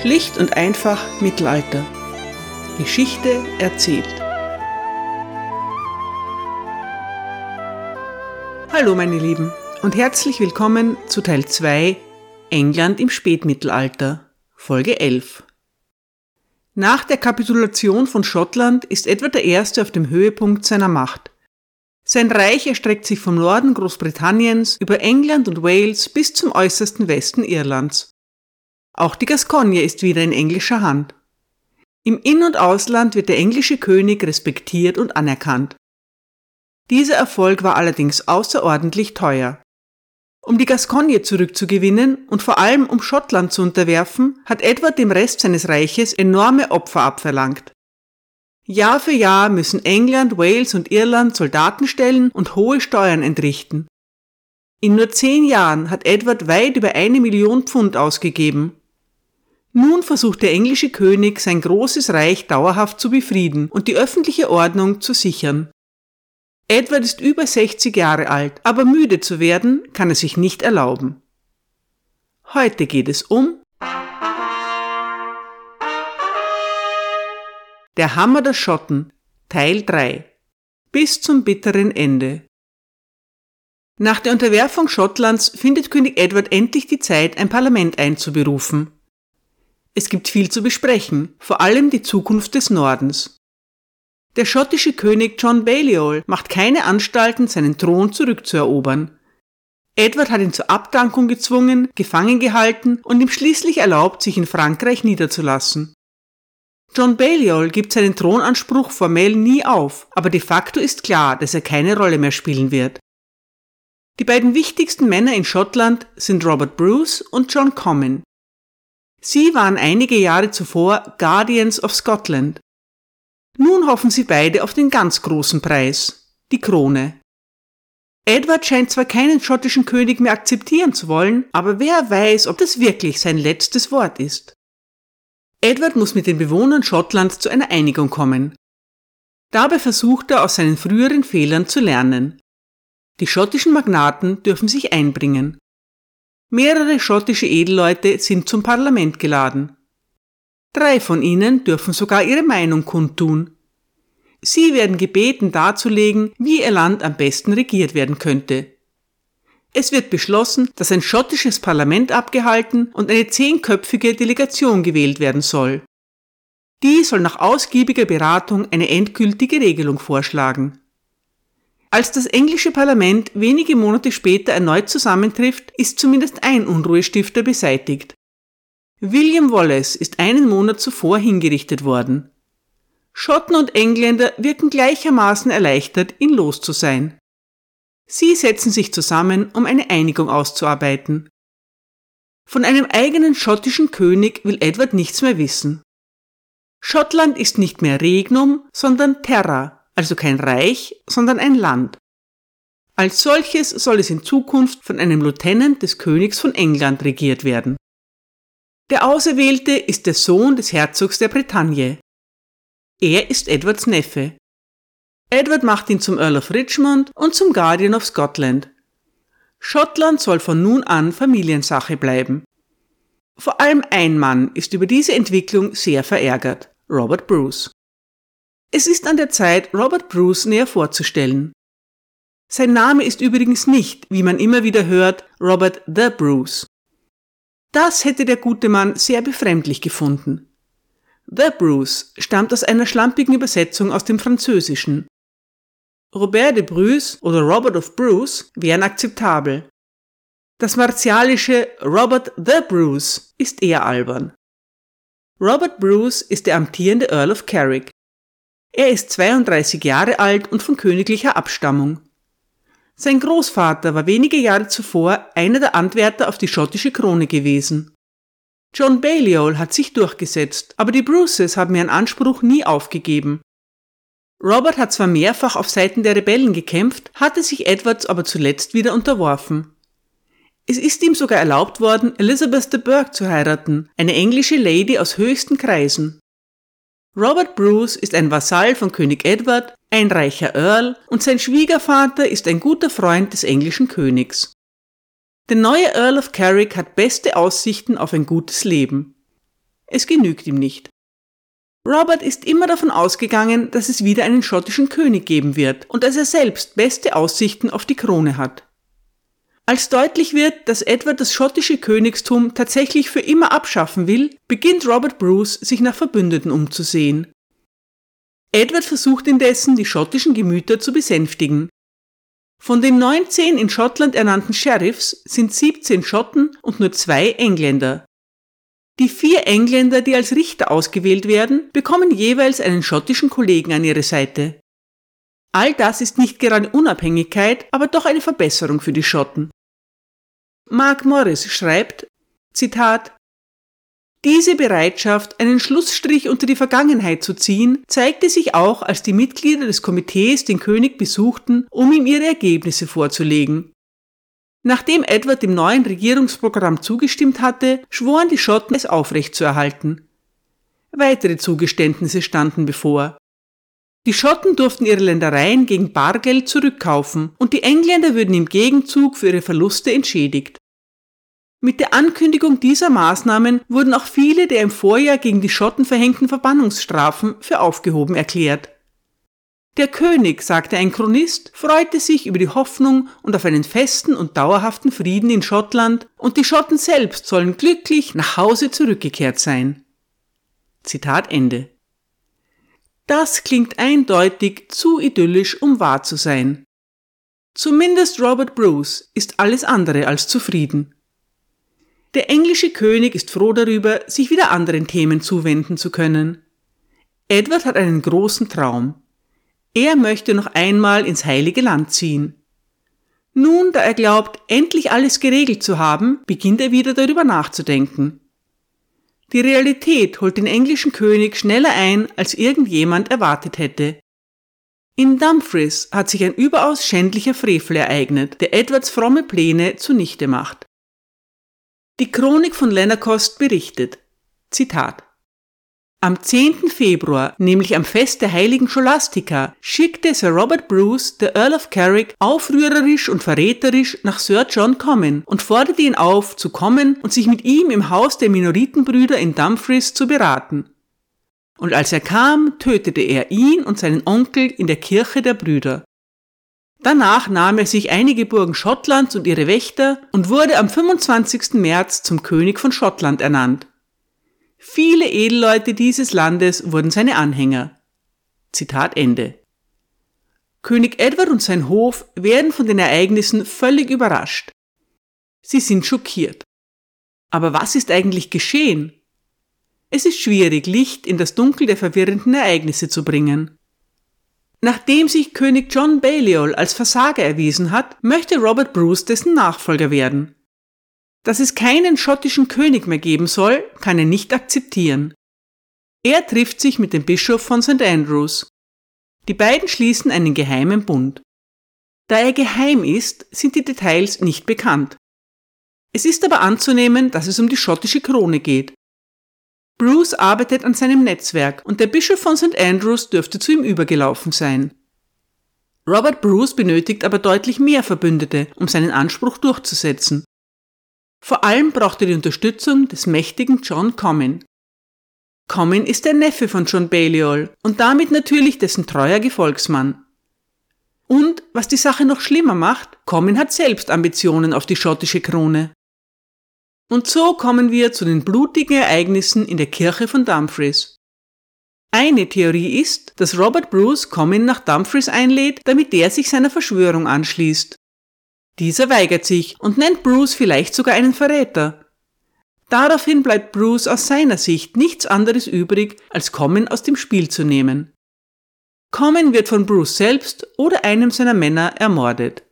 Schlicht und einfach Mittelalter. Geschichte erzählt. Hallo meine Lieben und herzlich willkommen zu Teil 2 England im Spätmittelalter, Folge 11. Nach der Kapitulation von Schottland ist Edward I. auf dem Höhepunkt seiner Macht. Sein Reich erstreckt sich vom Norden Großbritanniens über England und Wales bis zum äußersten Westen Irlands. Auch die Gascogne ist wieder in englischer Hand. Im In- und Ausland wird der englische König respektiert und anerkannt. Dieser Erfolg war allerdings außerordentlich teuer. Um die Gascogne zurückzugewinnen und vor allem um Schottland zu unterwerfen, hat Edward dem Rest seines Reiches enorme Opfer abverlangt. Jahr für Jahr müssen England, Wales und Irland Soldaten stellen und hohe Steuern entrichten. In nur zehn Jahren hat Edward weit über eine Million Pfund ausgegeben nun versucht der englische König sein großes Reich dauerhaft zu befrieden und die öffentliche Ordnung zu sichern. Edward ist über 60 Jahre alt, aber müde zu werden kann er sich nicht erlauben. Heute geht es um Der Hammer der Schotten Teil 3 Bis zum bitteren Ende Nach der Unterwerfung Schottlands findet König Edward endlich die Zeit, ein Parlament einzuberufen. Es gibt viel zu besprechen, vor allem die Zukunft des Nordens. Der schottische König John Balliol macht keine Anstalten, seinen Thron zurückzuerobern. Edward hat ihn zur Abdankung gezwungen, gefangen gehalten und ihm schließlich erlaubt, sich in Frankreich niederzulassen. John Balliol gibt seinen Thronanspruch formell nie auf, aber de facto ist klar, dass er keine Rolle mehr spielen wird. Die beiden wichtigsten Männer in Schottland sind Robert Bruce und John Comyn. Sie waren einige Jahre zuvor Guardians of Scotland. Nun hoffen sie beide auf den ganz großen Preis, die Krone. Edward scheint zwar keinen schottischen König mehr akzeptieren zu wollen, aber wer weiß, ob das wirklich sein letztes Wort ist. Edward muss mit den Bewohnern Schottlands zu einer Einigung kommen. Dabei versucht er aus seinen früheren Fehlern zu lernen. Die schottischen Magnaten dürfen sich einbringen. Mehrere schottische Edelleute sind zum Parlament geladen. Drei von ihnen dürfen sogar ihre Meinung kundtun. Sie werden gebeten darzulegen, wie ihr Land am besten regiert werden könnte. Es wird beschlossen, dass ein schottisches Parlament abgehalten und eine zehnköpfige Delegation gewählt werden soll. Die soll nach ausgiebiger Beratung eine endgültige Regelung vorschlagen. Als das englische Parlament wenige Monate später erneut zusammentrifft, ist zumindest ein Unruhestifter beseitigt. William Wallace ist einen Monat zuvor hingerichtet worden. Schotten und Engländer wirken gleichermaßen erleichtert, ihn los zu sein. Sie setzen sich zusammen, um eine Einigung auszuarbeiten. Von einem eigenen schottischen König will Edward nichts mehr wissen. Schottland ist nicht mehr Regnum, sondern Terra, also kein Reich, sondern ein Land. Als solches soll es in Zukunft von einem Lieutenant des Königs von England regiert werden. Der Auserwählte ist der Sohn des Herzogs der Bretagne. Er ist Edwards Neffe. Edward macht ihn zum Earl of Richmond und zum Guardian of Scotland. Schottland soll von nun an Familiensache bleiben. Vor allem ein Mann ist über diese Entwicklung sehr verärgert, Robert Bruce. Es ist an der Zeit, Robert Bruce näher vorzustellen. Sein Name ist übrigens nicht, wie man immer wieder hört, Robert the Bruce. Das hätte der gute Mann sehr befremdlich gefunden. The Bruce stammt aus einer schlampigen Übersetzung aus dem Französischen. Robert de Bruce oder Robert of Bruce wären akzeptabel. Das martialische Robert the Bruce ist eher albern. Robert Bruce ist der amtierende Earl of Carrick. Er ist 32 Jahre alt und von königlicher Abstammung. Sein Großvater war wenige Jahre zuvor einer der Antwärter auf die schottische Krone gewesen. John Balliol hat sich durchgesetzt, aber die Bruces haben ihren Anspruch nie aufgegeben. Robert hat zwar mehrfach auf Seiten der Rebellen gekämpft, hatte sich Edwards aber zuletzt wieder unterworfen. Es ist ihm sogar erlaubt worden, Elizabeth de Burgh zu heiraten, eine englische Lady aus höchsten Kreisen. Robert Bruce ist ein Vasall von König Edward, ein reicher Earl und sein Schwiegervater ist ein guter Freund des englischen Königs. Der neue Earl of Carrick hat beste Aussichten auf ein gutes Leben. es genügt ihm nicht. Robert ist immer davon ausgegangen, dass es wieder einen schottischen König geben wird und dass er selbst beste Aussichten auf die Krone hat. Als deutlich wird, dass Edward das schottische Königstum tatsächlich für immer abschaffen will, beginnt Robert Bruce sich nach Verbündeten umzusehen. Edward versucht indessen, die schottischen Gemüter zu besänftigen. Von den 19 in Schottland ernannten Sheriffs sind 17 Schotten und nur zwei Engländer. Die vier Engländer, die als Richter ausgewählt werden, bekommen jeweils einen schottischen Kollegen an ihre Seite. All das ist nicht gerade Unabhängigkeit, aber doch eine Verbesserung für die Schotten. Mark Morris schreibt, Zitat, diese Bereitschaft, einen Schlussstrich unter die Vergangenheit zu ziehen, zeigte sich auch, als die Mitglieder des Komitees den König besuchten, um ihm ihre Ergebnisse vorzulegen. Nachdem Edward dem neuen Regierungsprogramm zugestimmt hatte, schworen die Schotten es aufrechtzuerhalten. Weitere Zugeständnisse standen bevor. Die Schotten durften ihre Ländereien gegen Bargeld zurückkaufen und die Engländer würden im Gegenzug für ihre Verluste entschädigt. Mit der Ankündigung dieser Maßnahmen wurden auch viele der im Vorjahr gegen die Schotten verhängten Verbannungsstrafen für aufgehoben erklärt. Der König, sagte ein Chronist, freute sich über die Hoffnung und auf einen festen und dauerhaften Frieden in Schottland, und die Schotten selbst sollen glücklich nach Hause zurückgekehrt sein. Zitat Ende. Das klingt eindeutig zu idyllisch, um wahr zu sein. Zumindest Robert Bruce ist alles andere als zufrieden. Der englische König ist froh darüber, sich wieder anderen Themen zuwenden zu können. Edward hat einen großen Traum. Er möchte noch einmal ins heilige Land ziehen. Nun, da er glaubt, endlich alles geregelt zu haben, beginnt er wieder darüber nachzudenken. Die Realität holt den englischen König schneller ein, als irgendjemand erwartet hätte. In Dumfries hat sich ein überaus schändlicher Frevel ereignet, der Edwards fromme Pläne zunichte macht. Die Chronik von Lennerkost berichtet, Zitat, am 10. Februar, nämlich am Fest der heiligen Scholastika, schickte Sir Robert Bruce, der Earl of Carrick, aufrührerisch und verräterisch nach Sir John Comyn und forderte ihn auf, zu kommen und sich mit ihm im Haus der Minoritenbrüder in Dumfries zu beraten. Und als er kam, tötete er ihn und seinen Onkel in der Kirche der Brüder. Danach nahm er sich einige Burgen Schottlands und ihre Wächter und wurde am 25. März zum König von Schottland ernannt. Viele Edelleute dieses Landes wurden seine Anhänger. Zitat Ende. König Edward und sein Hof werden von den Ereignissen völlig überrascht. Sie sind schockiert. Aber was ist eigentlich geschehen? Es ist schwierig, Licht in das Dunkel der verwirrenden Ereignisse zu bringen. Nachdem sich König John Balliol als Versager erwiesen hat, möchte Robert Bruce dessen Nachfolger werden. Dass es keinen schottischen König mehr geben soll, kann er nicht akzeptieren. Er trifft sich mit dem Bischof von St. Andrews. Die beiden schließen einen geheimen Bund. Da er geheim ist, sind die Details nicht bekannt. Es ist aber anzunehmen, dass es um die schottische Krone geht. Bruce arbeitet an seinem Netzwerk und der Bischof von St. Andrews dürfte zu ihm übergelaufen sein. Robert Bruce benötigt aber deutlich mehr Verbündete, um seinen Anspruch durchzusetzen. Vor allem braucht er die Unterstützung des mächtigen John Comyn. Comyn ist der Neffe von John Balliol und damit natürlich dessen treuer Gefolgsmann. Und, was die Sache noch schlimmer macht, Comyn hat selbst Ambitionen auf die schottische Krone. Und so kommen wir zu den blutigen Ereignissen in der Kirche von Dumfries. Eine Theorie ist, dass Robert Bruce Comyn nach Dumfries einlädt, damit der sich seiner Verschwörung anschließt. Dieser weigert sich und nennt Bruce vielleicht sogar einen Verräter. Daraufhin bleibt Bruce aus seiner Sicht nichts anderes übrig, als Comyn aus dem Spiel zu nehmen. Comyn wird von Bruce selbst oder einem seiner Männer ermordet.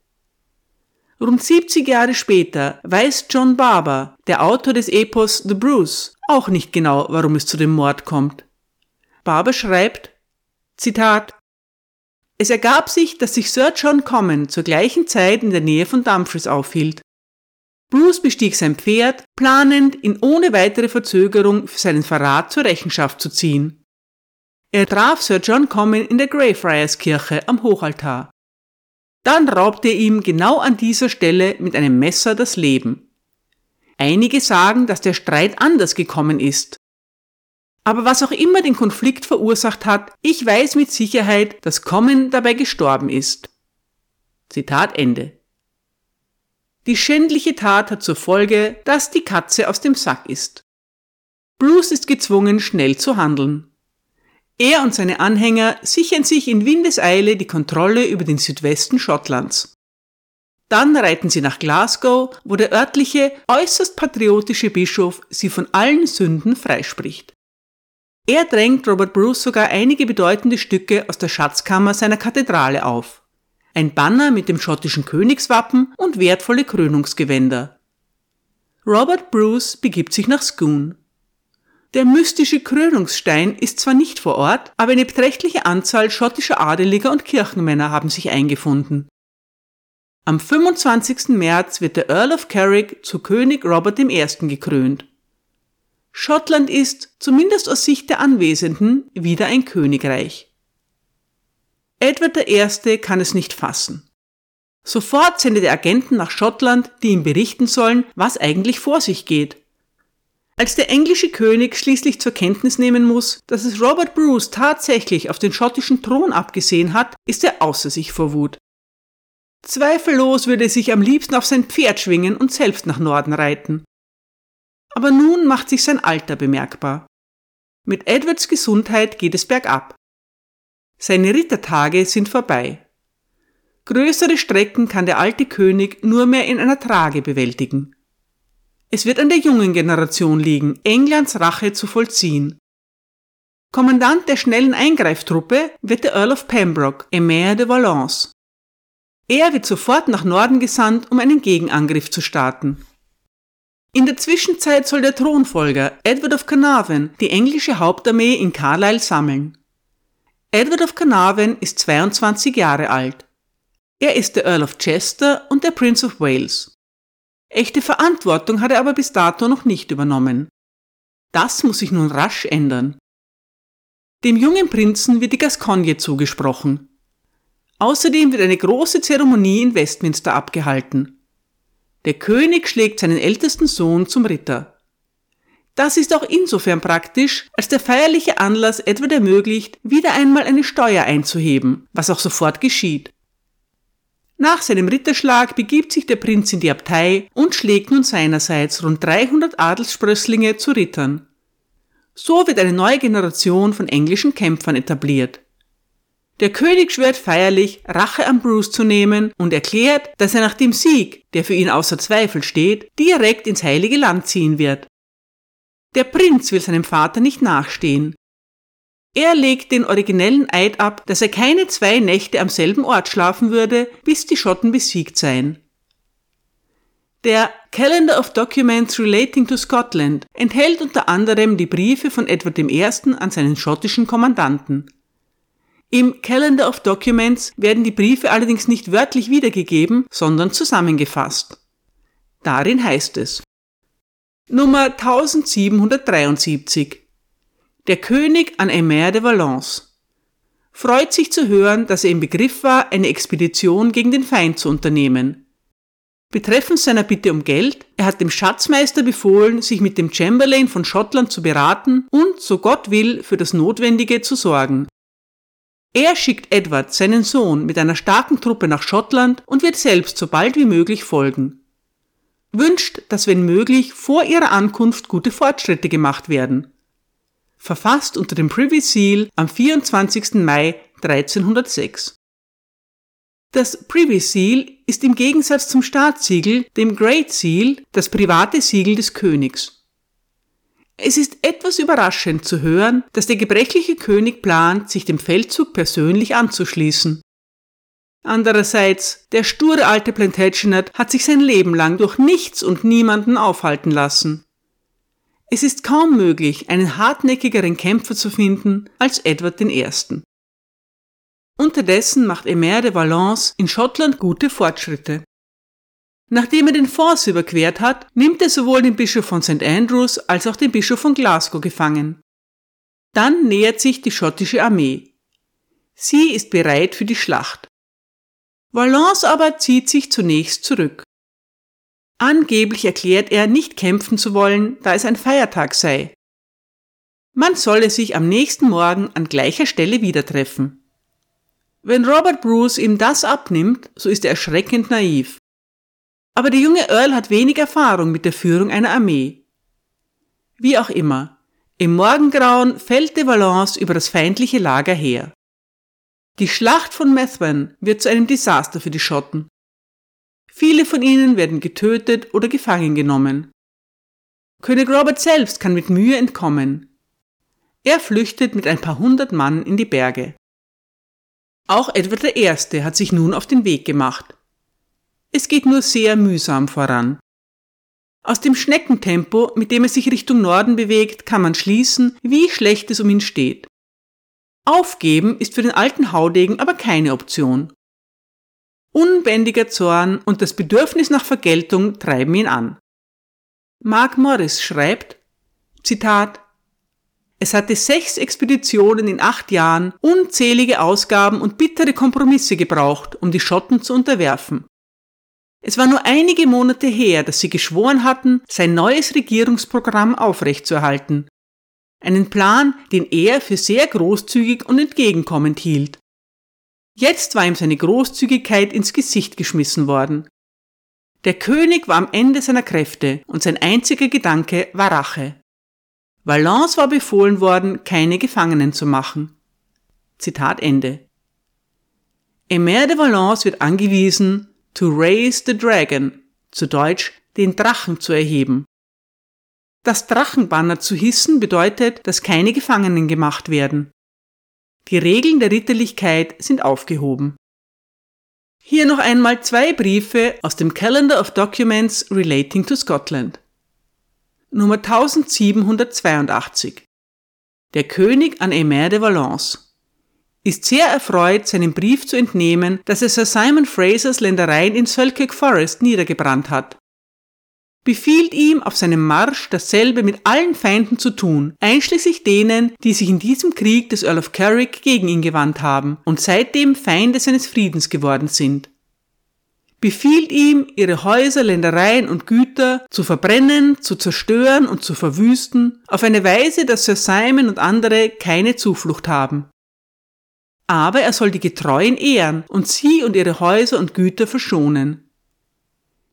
Rund 70 Jahre später weiß John Barber, der Autor des Epos The Bruce, auch nicht genau, warum es zu dem Mord kommt. Barber schreibt, Zitat, es ergab sich, dass sich Sir John Comyn zur gleichen Zeit in der Nähe von Dumfries aufhielt. Bruce bestieg sein Pferd, planend, ihn ohne weitere Verzögerung für seinen Verrat zur Rechenschaft zu ziehen. Er traf Sir John Comyn in der Greyfriars Kirche am Hochaltar. Dann raubte er ihm genau an dieser Stelle mit einem Messer das Leben. Einige sagen, dass der Streit anders gekommen ist. Aber was auch immer den Konflikt verursacht hat, ich weiß mit Sicherheit, dass Comyn dabei gestorben ist. Zitat Ende. Die schändliche Tat hat zur Folge, dass die Katze aus dem Sack ist. Bruce ist gezwungen, schnell zu handeln. Er und seine Anhänger sichern sich in Windeseile die Kontrolle über den Südwesten Schottlands. Dann reiten sie nach Glasgow, wo der örtliche, äußerst patriotische Bischof sie von allen Sünden freispricht. Er drängt Robert Bruce sogar einige bedeutende Stücke aus der Schatzkammer seiner Kathedrale auf. Ein Banner mit dem schottischen Königswappen und wertvolle Krönungsgewänder. Robert Bruce begibt sich nach Scone. Der mystische Krönungsstein ist zwar nicht vor Ort, aber eine beträchtliche Anzahl schottischer Adeliger und Kirchenmänner haben sich eingefunden. Am 25. März wird der Earl of Carrick zu König Robert I. gekrönt. Schottland ist, zumindest aus Sicht der Anwesenden, wieder ein Königreich. Edward I. kann es nicht fassen. Sofort sendet er Agenten nach Schottland, die ihm berichten sollen, was eigentlich vor sich geht. Als der englische König schließlich zur Kenntnis nehmen muss, dass es Robert Bruce tatsächlich auf den schottischen Thron abgesehen hat, ist er außer sich vor Wut. Zweifellos würde er sich am liebsten auf sein Pferd schwingen und selbst nach Norden reiten. Aber nun macht sich sein Alter bemerkbar. Mit Edwards Gesundheit geht es bergab. Seine Rittertage sind vorbei. Größere Strecken kann der alte König nur mehr in einer Trage bewältigen. Es wird an der jungen Generation liegen, Englands Rache zu vollziehen. Kommandant der schnellen Eingreiftruppe wird der Earl of Pembroke, Emir de Valence. Er wird sofort nach Norden gesandt, um einen Gegenangriff zu starten. In der Zwischenzeit soll der Thronfolger Edward of Carnarvon die englische Hauptarmee in Carlisle sammeln. Edward of Carnarvon ist 22 Jahre alt. Er ist der Earl of Chester und der Prince of Wales. Echte Verantwortung hat er aber bis dato noch nicht übernommen. Das muss sich nun rasch ändern. Dem jungen Prinzen wird die Gascogne zugesprochen. Außerdem wird eine große Zeremonie in Westminster abgehalten. Der König schlägt seinen ältesten Sohn zum Ritter. Das ist auch insofern praktisch, als der feierliche Anlass Edward ermöglicht, wieder einmal eine Steuer einzuheben, was auch sofort geschieht. Nach seinem Ritterschlag begibt sich der Prinz in die Abtei und schlägt nun seinerseits rund 300 Adelssprösslinge zu Rittern. So wird eine neue Generation von englischen Kämpfern etabliert. Der König schwört feierlich, Rache an Bruce zu nehmen und erklärt, dass er nach dem Sieg, der für ihn außer Zweifel steht, direkt ins heilige Land ziehen wird. Der Prinz will seinem Vater nicht nachstehen. Er legt den originellen Eid ab, dass er keine zwei Nächte am selben Ort schlafen würde, bis die Schotten besiegt seien. Der Calendar of Documents Relating to Scotland enthält unter anderem die Briefe von Edward I. an seinen schottischen Kommandanten. Im Calendar of Documents werden die Briefe allerdings nicht wörtlich wiedergegeben, sondern zusammengefasst. Darin heißt es Nummer 1773 Der König an Emer de Valence freut sich zu hören, dass er im Begriff war, eine Expedition gegen den Feind zu unternehmen. Betreffend seiner Bitte um Geld, er hat dem Schatzmeister befohlen, sich mit dem Chamberlain von Schottland zu beraten und, so Gott will, für das Notwendige zu sorgen. Er schickt Edward, seinen Sohn, mit einer starken Truppe nach Schottland und wird selbst so bald wie möglich folgen. Wünscht, dass wenn möglich vor ihrer Ankunft gute Fortschritte gemacht werden. Verfasst unter dem Privy Seal am 24. Mai 1306. Das Privy Seal ist im Gegensatz zum Staatssiegel, dem Great Seal, das private Siegel des Königs. Es ist etwas überraschend zu hören, dass der gebrechliche König plant, sich dem Feldzug persönlich anzuschließen. Andererseits, der sture alte Plantagenet hat sich sein Leben lang durch nichts und niemanden aufhalten lassen. Es ist kaum möglich, einen hartnäckigeren Kämpfer zu finden als Edward I. Unterdessen macht Emer de Valence in Schottland gute Fortschritte. Nachdem er den Force überquert hat, nimmt er sowohl den Bischof von St. Andrews als auch den Bischof von Glasgow gefangen. Dann nähert sich die schottische Armee. Sie ist bereit für die Schlacht. Valence aber zieht sich zunächst zurück. Angeblich erklärt er, nicht kämpfen zu wollen, da es ein Feiertag sei. Man solle sich am nächsten Morgen an gleicher Stelle wieder treffen. Wenn Robert Bruce ihm das abnimmt, so ist er erschreckend naiv. Aber der junge Earl hat wenig Erfahrung mit der Führung einer Armee. Wie auch immer, im Morgengrauen fällt de Valence über das feindliche Lager her. Die Schlacht von Methven wird zu einem Desaster für die Schotten. Viele von ihnen werden getötet oder gefangen genommen. König Robert selbst kann mit Mühe entkommen. Er flüchtet mit ein paar hundert Mann in die Berge. Auch Edward I. hat sich nun auf den Weg gemacht. Es geht nur sehr mühsam voran. Aus dem Schneckentempo, mit dem er sich Richtung Norden bewegt, kann man schließen, wie schlecht es um ihn steht. Aufgeben ist für den alten Haudegen aber keine Option. Unbändiger Zorn und das Bedürfnis nach Vergeltung treiben ihn an. Mark Morris schreibt, Zitat, es hatte sechs Expeditionen in acht Jahren, unzählige Ausgaben und bittere Kompromisse gebraucht, um die Schotten zu unterwerfen. Es war nur einige Monate her, dass sie geschworen hatten, sein neues Regierungsprogramm aufrechtzuerhalten. Einen Plan, den er für sehr großzügig und entgegenkommend hielt. Jetzt war ihm seine Großzügigkeit ins Gesicht geschmissen worden. Der König war am Ende seiner Kräfte und sein einziger Gedanke war Rache. Valence war befohlen worden, keine Gefangenen zu machen. Zitat Ende. Emer de Valence wird angewiesen, to raise the dragon, zu Deutsch den Drachen zu erheben. Das Drachenbanner zu hissen bedeutet, dass keine Gefangenen gemacht werden. Die Regeln der Ritterlichkeit sind aufgehoben. Hier noch einmal zwei Briefe aus dem Calendar of Documents Relating to Scotland. Nummer 1782. Der König an Emer de Valence ist sehr erfreut, seinem Brief zu entnehmen, dass er Sir Simon Frasers Ländereien in Selkirk Forest niedergebrannt hat. Befiehlt ihm, auf seinem Marsch dasselbe mit allen Feinden zu tun, einschließlich denen, die sich in diesem Krieg des Earl of Carrick gegen ihn gewandt haben und seitdem Feinde seines Friedens geworden sind befiehlt ihm, ihre Häuser, Ländereien und Güter zu verbrennen, zu zerstören und zu verwüsten, auf eine Weise, dass Sir Simon und andere keine Zuflucht haben. Aber er soll die Getreuen ehren und sie und ihre Häuser und Güter verschonen.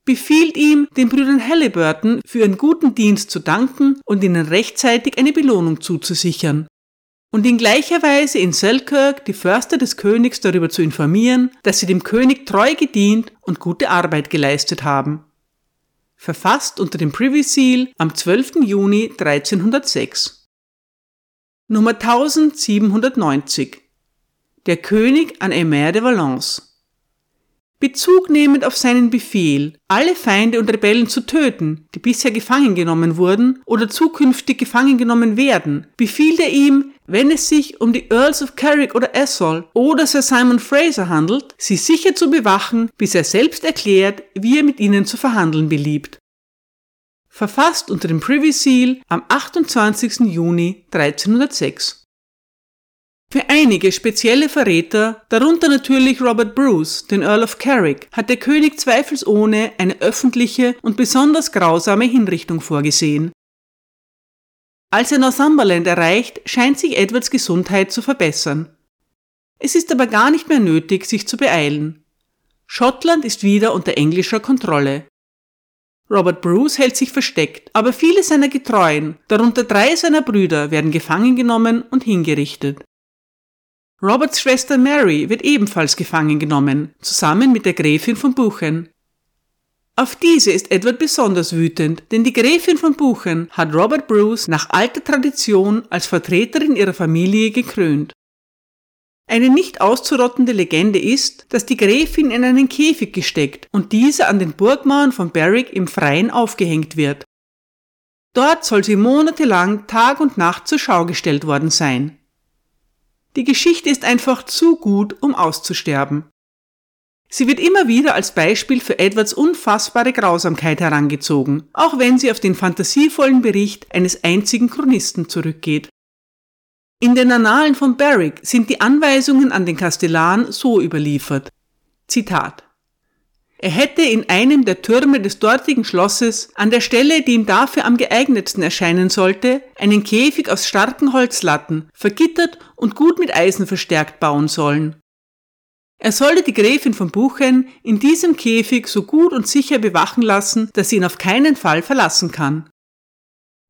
Befiehlt ihm, den Brüdern Halliburton für ihren guten Dienst zu danken und ihnen rechtzeitig eine Belohnung zuzusichern und in gleicher Weise in Selkirk die Förster des Königs darüber zu informieren, dass sie dem König treu gedient und gute Arbeit geleistet haben. Verfasst unter dem Privy Seal am 12. Juni 1306. Nummer 1790. Der König an Emer de Valence. Bezug nehmend auf seinen Befehl, alle Feinde und Rebellen zu töten, die bisher gefangen genommen wurden oder zukünftig gefangen genommen werden, befiehlt er ihm, wenn es sich um die Earls of Carrick oder Atholl oder Sir Simon Fraser handelt, sie sicher zu bewachen, bis er selbst erklärt, wie er mit ihnen zu verhandeln beliebt. Verfasst unter dem Privy Seal am 28. Juni 1306. Für einige spezielle Verräter, darunter natürlich Robert Bruce, den Earl of Carrick, hat der König zweifelsohne eine öffentliche und besonders grausame Hinrichtung vorgesehen, als er Northumberland erreicht, scheint sich Edwards Gesundheit zu verbessern. Es ist aber gar nicht mehr nötig, sich zu beeilen. Schottland ist wieder unter englischer Kontrolle. Robert Bruce hält sich versteckt, aber viele seiner Getreuen, darunter drei seiner Brüder, werden gefangen genommen und hingerichtet. Roberts Schwester Mary wird ebenfalls gefangen genommen, zusammen mit der Gräfin von Buchen. Auf diese ist Edward besonders wütend, denn die Gräfin von Buchen hat Robert Bruce nach alter Tradition als Vertreterin ihrer Familie gekrönt. Eine nicht auszurottende Legende ist, dass die Gräfin in einen Käfig gesteckt und dieser an den Burgmauern von Berwick im Freien aufgehängt wird. Dort soll sie monatelang Tag und Nacht zur Schau gestellt worden sein. Die Geschichte ist einfach zu gut, um auszusterben. Sie wird immer wieder als Beispiel für Edwards unfassbare Grausamkeit herangezogen, auch wenn sie auf den fantasievollen Bericht eines einzigen Chronisten zurückgeht. In den Annalen von Barrick sind die Anweisungen an den Kastellan so überliefert. Zitat. Er hätte in einem der Türme des dortigen Schlosses an der Stelle, die ihm dafür am geeignetsten erscheinen sollte, einen Käfig aus starken Holzlatten, vergittert und gut mit Eisen verstärkt bauen sollen. Er sollte die Gräfin von Buchen in diesem Käfig so gut und sicher bewachen lassen, dass sie ihn auf keinen Fall verlassen kann.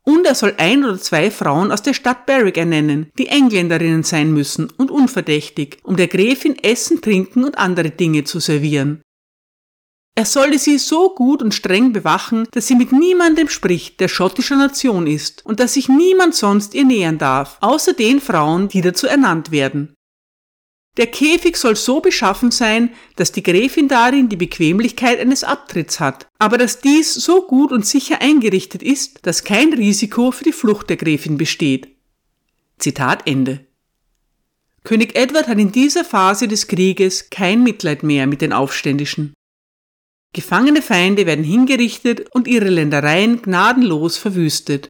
Und er soll ein oder zwei Frauen aus der Stadt Berwick ernennen, die Engländerinnen sein müssen und unverdächtig, um der Gräfin Essen, Trinken und andere Dinge zu servieren. Er solle sie so gut und streng bewachen, dass sie mit niemandem spricht, der schottischer Nation ist, und dass sich niemand sonst ihr nähern darf, außer den Frauen, die dazu ernannt werden. Der Käfig soll so beschaffen sein, dass die Gräfin darin die Bequemlichkeit eines Abtritts hat, aber dass dies so gut und sicher eingerichtet ist, dass kein Risiko für die Flucht der Gräfin besteht. Zitat Ende. König Edward hat in dieser Phase des Krieges kein Mitleid mehr mit den Aufständischen. Gefangene Feinde werden hingerichtet und ihre Ländereien gnadenlos verwüstet.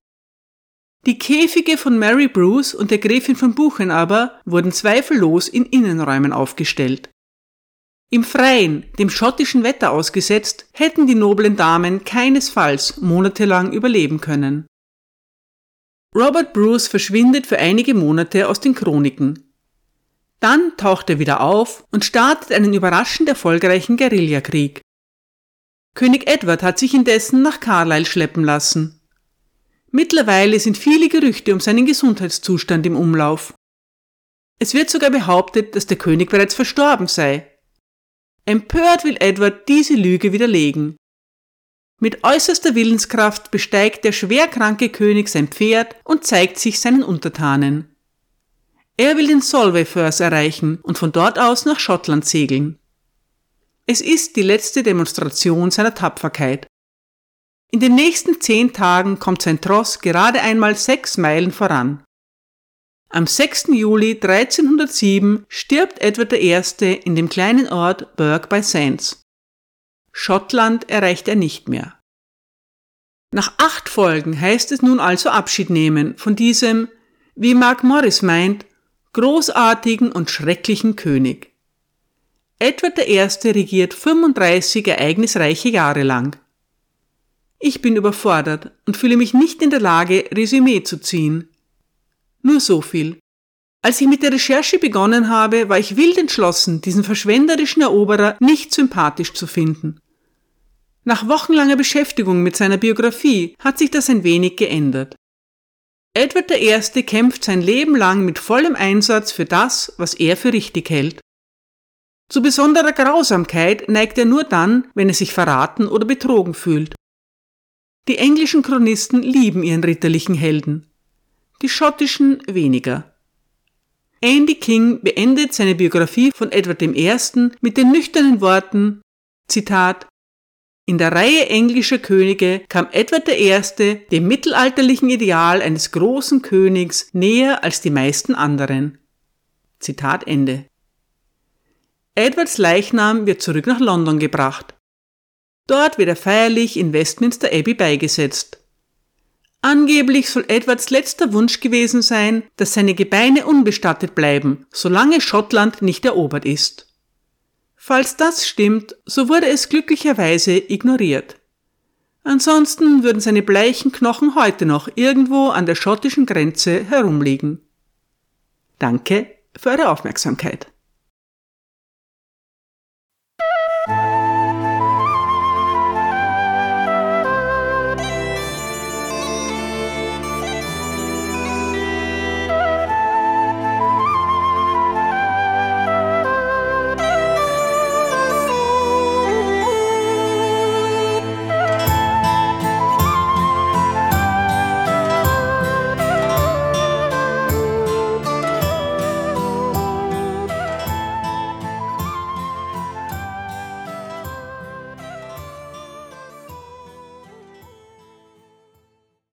Die Käfige von Mary Bruce und der Gräfin von Buchen aber wurden zweifellos in Innenräumen aufgestellt. Im Freien, dem schottischen Wetter ausgesetzt, hätten die noblen Damen keinesfalls monatelang überleben können. Robert Bruce verschwindet für einige Monate aus den Chroniken. Dann taucht er wieder auf und startet einen überraschend erfolgreichen Guerillakrieg. König Edward hat sich indessen nach Carlisle schleppen lassen. Mittlerweile sind viele Gerüchte um seinen Gesundheitszustand im Umlauf. Es wird sogar behauptet, dass der König bereits verstorben sei. Empört will Edward diese Lüge widerlegen. Mit äußerster Willenskraft besteigt der schwerkranke König sein Pferd und zeigt sich seinen Untertanen. Er will den Solway Firth erreichen und von dort aus nach Schottland segeln. Es ist die letzte Demonstration seiner Tapferkeit. In den nächsten zehn Tagen kommt sein Tross gerade einmal sechs Meilen voran. Am 6. Juli 1307 stirbt Edward I. in dem kleinen Ort Burgh by Sands. Schottland erreicht er nicht mehr. Nach acht Folgen heißt es nun also Abschied nehmen von diesem, wie Mark Morris meint, großartigen und schrecklichen König. Edward I. regiert 35 ereignisreiche Jahre lang. Ich bin überfordert und fühle mich nicht in der Lage, Resümee zu ziehen. Nur so viel. Als ich mit der Recherche begonnen habe, war ich wild entschlossen, diesen verschwenderischen Eroberer nicht sympathisch zu finden. Nach wochenlanger Beschäftigung mit seiner Biografie hat sich das ein wenig geändert. Edward I. kämpft sein Leben lang mit vollem Einsatz für das, was er für richtig hält. Zu besonderer Grausamkeit neigt er nur dann, wenn er sich verraten oder betrogen fühlt. Die englischen Chronisten lieben ihren ritterlichen Helden, die schottischen weniger. Andy King beendet seine Biografie von Edward I. mit den nüchternen Worten Zitat In der Reihe englischer Könige kam Edward I. dem mittelalterlichen Ideal eines großen Königs näher als die meisten anderen. Zitat Ende. Edwards Leichnam wird zurück nach London gebracht. Dort wird er feierlich in Westminster Abbey beigesetzt. Angeblich soll Edwards letzter Wunsch gewesen sein, dass seine Gebeine unbestattet bleiben, solange Schottland nicht erobert ist. Falls das stimmt, so wurde es glücklicherweise ignoriert. Ansonsten würden seine bleichen Knochen heute noch irgendwo an der schottischen Grenze herumliegen. Danke für eure Aufmerksamkeit.